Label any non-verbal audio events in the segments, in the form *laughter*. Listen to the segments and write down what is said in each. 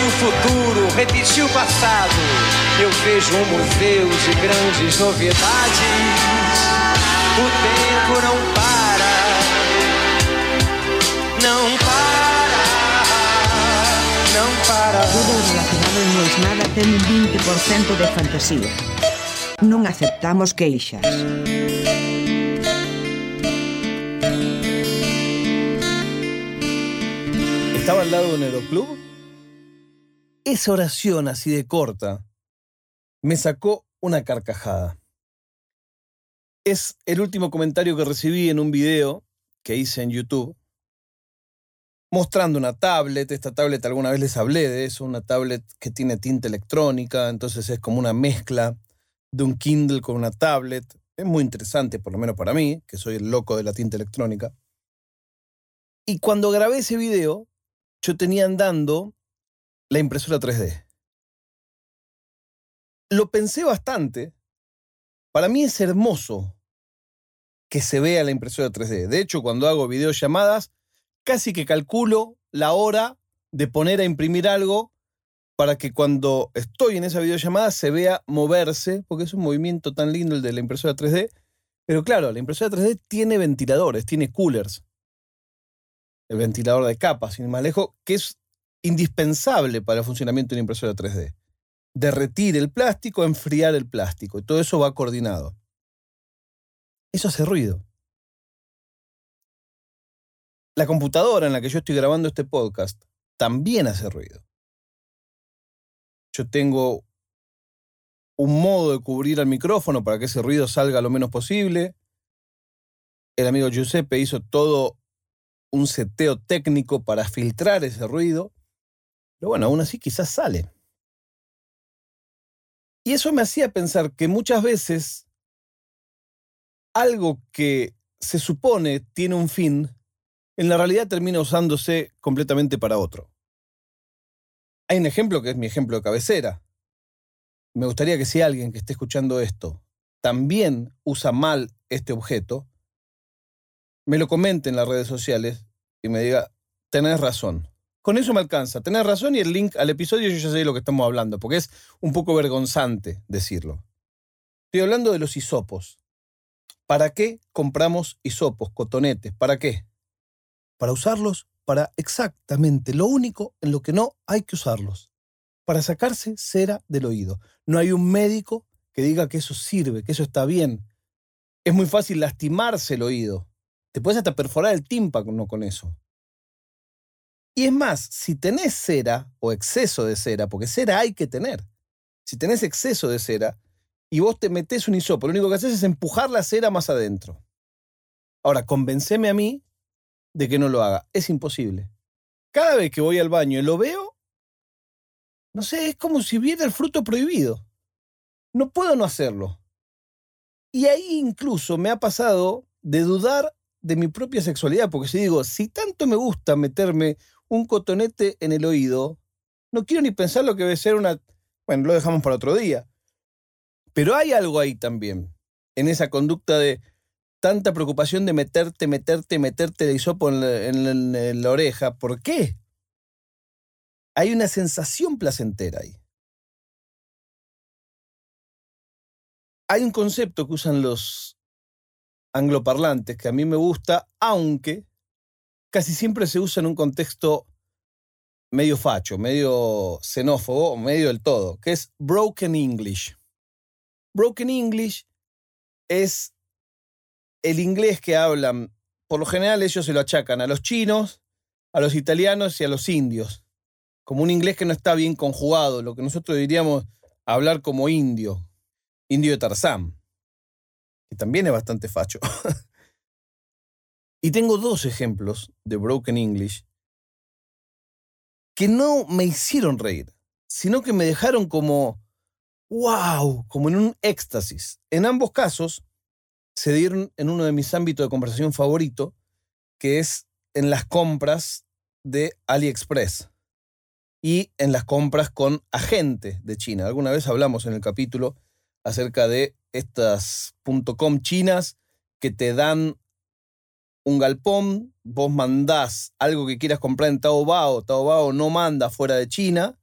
Hoje o futuro repetiu o passado. Eu vejo um museu de grandes novidades. O tempo não para, não para, não para. Todo o relacionado en Nois Nada ten un 20% de fantasía. Non aceptamos queixas. Estaba al lado de un aeroclub. Esa oración así de corta me sacó una carcajada. Es el último comentario que recibí en un video que hice en YouTube mostrando una tablet. Esta tablet alguna vez les hablé de eso, una tablet que tiene tinta electrónica, entonces es como una mezcla de un Kindle con una tablet. Es muy interesante, por lo menos para mí, que soy el loco de la tinta electrónica. Y cuando grabé ese video, yo tenía andando la impresora 3D. Lo pensé bastante. Para mí es hermoso que se vea la impresora 3D. De hecho, cuando hago videollamadas, casi que calculo la hora de poner a imprimir algo para que cuando estoy en esa videollamada se vea moverse, porque es un movimiento tan lindo el de la impresora 3D. Pero claro, la impresora 3D tiene ventiladores, tiene coolers el ventilador de capa, sin más lejos, que es indispensable para el funcionamiento de una impresora 3D. Derretir el plástico, enfriar el plástico, y todo eso va coordinado. Eso hace ruido. La computadora en la que yo estoy grabando este podcast también hace ruido. Yo tengo un modo de cubrir al micrófono para que ese ruido salga lo menos posible. El amigo Giuseppe hizo todo un seteo técnico para filtrar ese ruido, pero bueno, aún así quizás sale. Y eso me hacía pensar que muchas veces algo que se supone tiene un fin, en la realidad termina usándose completamente para otro. Hay un ejemplo que es mi ejemplo de cabecera. Me gustaría que si alguien que esté escuchando esto también usa mal este objeto, me lo comente en las redes sociales y me diga, tenés razón. Con eso me alcanza, tenés razón y el link al episodio yo ya sé de lo que estamos hablando, porque es un poco vergonzante decirlo. Estoy hablando de los hisopos. ¿Para qué compramos hisopos, cotonetes? ¿Para qué? Para usarlos para exactamente lo único en lo que no hay que usarlos. Para sacarse cera del oído. No hay un médico que diga que eso sirve, que eso está bien. Es muy fácil lastimarse el oído. Te puedes hasta perforar el tímpano con eso. Y es más, si tenés cera o exceso de cera, porque cera hay que tener, si tenés exceso de cera y vos te metés un hisopo, lo único que haces es empujar la cera más adentro. Ahora, convenceme a mí de que no lo haga. Es imposible. Cada vez que voy al baño y lo veo, no sé, es como si viera el fruto prohibido. No puedo no hacerlo. Y ahí incluso me ha pasado de dudar de mi propia sexualidad, porque si digo, si tanto me gusta meterme un cotonete en el oído, no quiero ni pensar lo que debe ser una... Bueno, lo dejamos para otro día. Pero hay algo ahí también, en esa conducta de tanta preocupación de meterte, meterte, meterte el hisopo en la, en la oreja. ¿Por qué? Hay una sensación placentera ahí. Hay un concepto que usan los angloparlantes que a mí me gusta, aunque casi siempre se usa en un contexto medio facho, medio xenófobo, medio del todo, que es broken English. Broken English es el inglés que hablan, por lo general ellos se lo achacan a los chinos, a los italianos y a los indios, como un inglés que no está bien conjugado, lo que nosotros diríamos hablar como indio, indio de Tarzán que también es bastante facho. *laughs* y tengo dos ejemplos de Broken English que no me hicieron reír, sino que me dejaron como, wow, como en un éxtasis. En ambos casos se dieron en uno de mis ámbitos de conversación favorito, que es en las compras de AliExpress y en las compras con agentes de China. Alguna vez hablamos en el capítulo acerca de estas .com chinas que te dan un galpón, vos mandás algo que quieras comprar en Taobao, Taobao no manda fuera de China,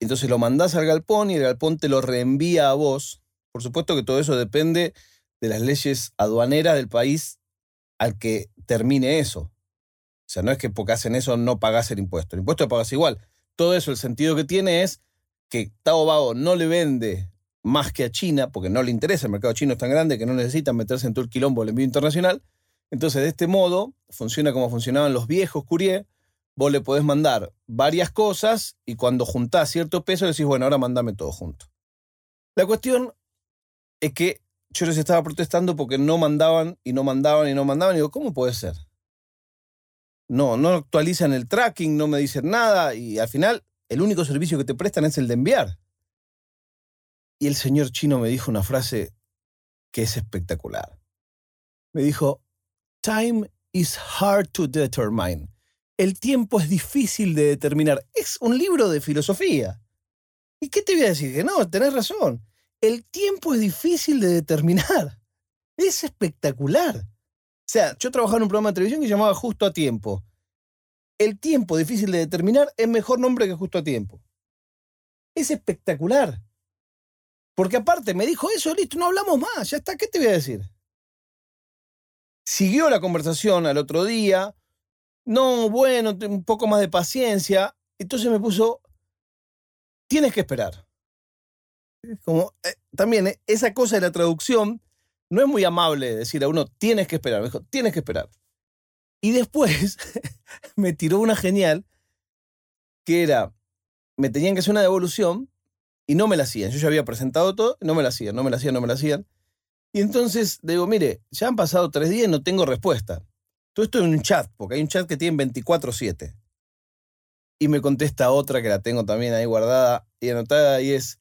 Entonces lo mandás al galpón y el galpón te lo reenvía a vos. Por supuesto que todo eso depende de las leyes aduaneras del país al que termine eso. O sea, no es que porque hacen eso no pagás el impuesto. El impuesto lo pagas igual. Todo eso, el sentido que tiene es que Tao Bao no le vende más que a China, porque no le interesa, el mercado chino es tan grande que no necesitan meterse en todo el quilombo del envío internacional. Entonces, de este modo, funciona como funcionaban los viejos courier. Vos le podés mandar varias cosas y cuando juntás cierto peso decís, bueno, ahora mandame todo junto. La cuestión es que yo les estaba protestando porque no mandaban y no mandaban y no mandaban. Y digo, ¿cómo puede ser? No, no actualizan el tracking, no me dicen nada y al final el único servicio que te prestan es el de enviar. Y el señor chino me dijo una frase que es espectacular. Me dijo, Time is hard to determine. El tiempo es difícil de determinar. Es un libro de filosofía. ¿Y qué te voy a decir? Que no, tenés razón. El tiempo es difícil de determinar. *laughs* Es espectacular. O sea, yo trabajaba en un programa de televisión que llamaba Justo a Tiempo. El tiempo difícil de determinar es mejor nombre que Justo a Tiempo. Es espectacular. Porque aparte me dijo eso, listo, no hablamos más, ya está, ¿qué te voy a decir? Siguió la conversación al otro día, no, bueno, un poco más de paciencia, entonces me puso, tienes que esperar. Como, eh, también eh, esa cosa de la traducción no es muy amable decir a uno, tienes que esperar, me dijo, tienes que esperar. Y después *laughs* me tiró una genial que era, me tenían que hacer una devolución y no me la hacían. Yo ya había presentado todo, no me la hacían, no me la hacían, no me la hacían. Y entonces digo, mire, ya han pasado tres días y no tengo respuesta. Todo esto en un chat, porque hay un chat que tiene 24-7. Y me contesta otra que la tengo también ahí guardada y anotada y es,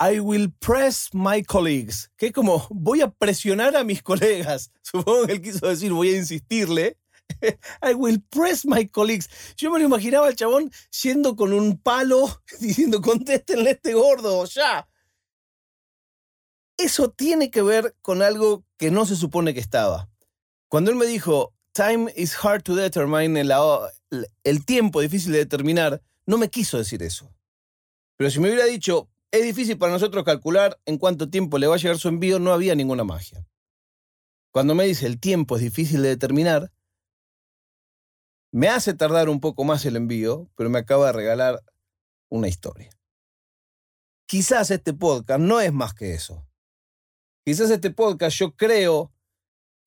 I will press my colleagues. Que es como, voy a presionar a mis colegas. *laughs* Supongo que él quiso decir, voy a insistirle. *laughs* I will press my colleagues. Yo me lo imaginaba al chabón yendo con un palo *laughs* diciendo contéstenle este gordo, ya. Eso tiene que ver con algo que no se supone que estaba. Cuando él me dijo, time is hard to determine, el, el tiempo difícil de determinar, no me quiso decir eso. Pero si me hubiera dicho, es difícil para nosotros calcular en cuánto tiempo le va a llegar su envío, no había ninguna magia. Cuando me dice el tiempo es difícil de determinar, me hace tardar un poco más el envío, pero me acaba de regalar una historia. Quizás este podcast no es más que eso. Quizás este podcast yo creo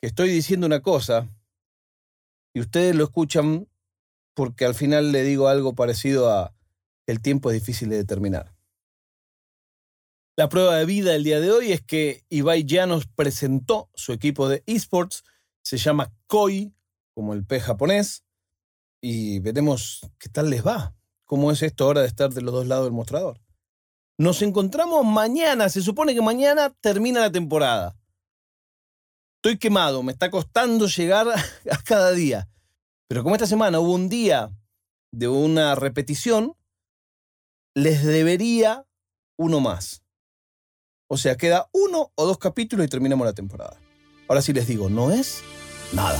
que estoy diciendo una cosa y ustedes lo escuchan porque al final le digo algo parecido a el tiempo es difícil de determinar. La prueba de vida del día de hoy es que Ibai ya nos presentó su equipo de esports, se llama KOI, como el P japonés, y veremos qué tal les va. ¿Cómo es esto ahora de estar de los dos lados del mostrador? Nos encontramos mañana, se supone que mañana termina la temporada. Estoy quemado, me está costando llegar *laughs* a cada día. Pero como esta semana hubo un día de una repetición, les debería uno más. O sea, queda uno o dos capítulos y terminamos la temporada. Ahora sí les digo, no es nada.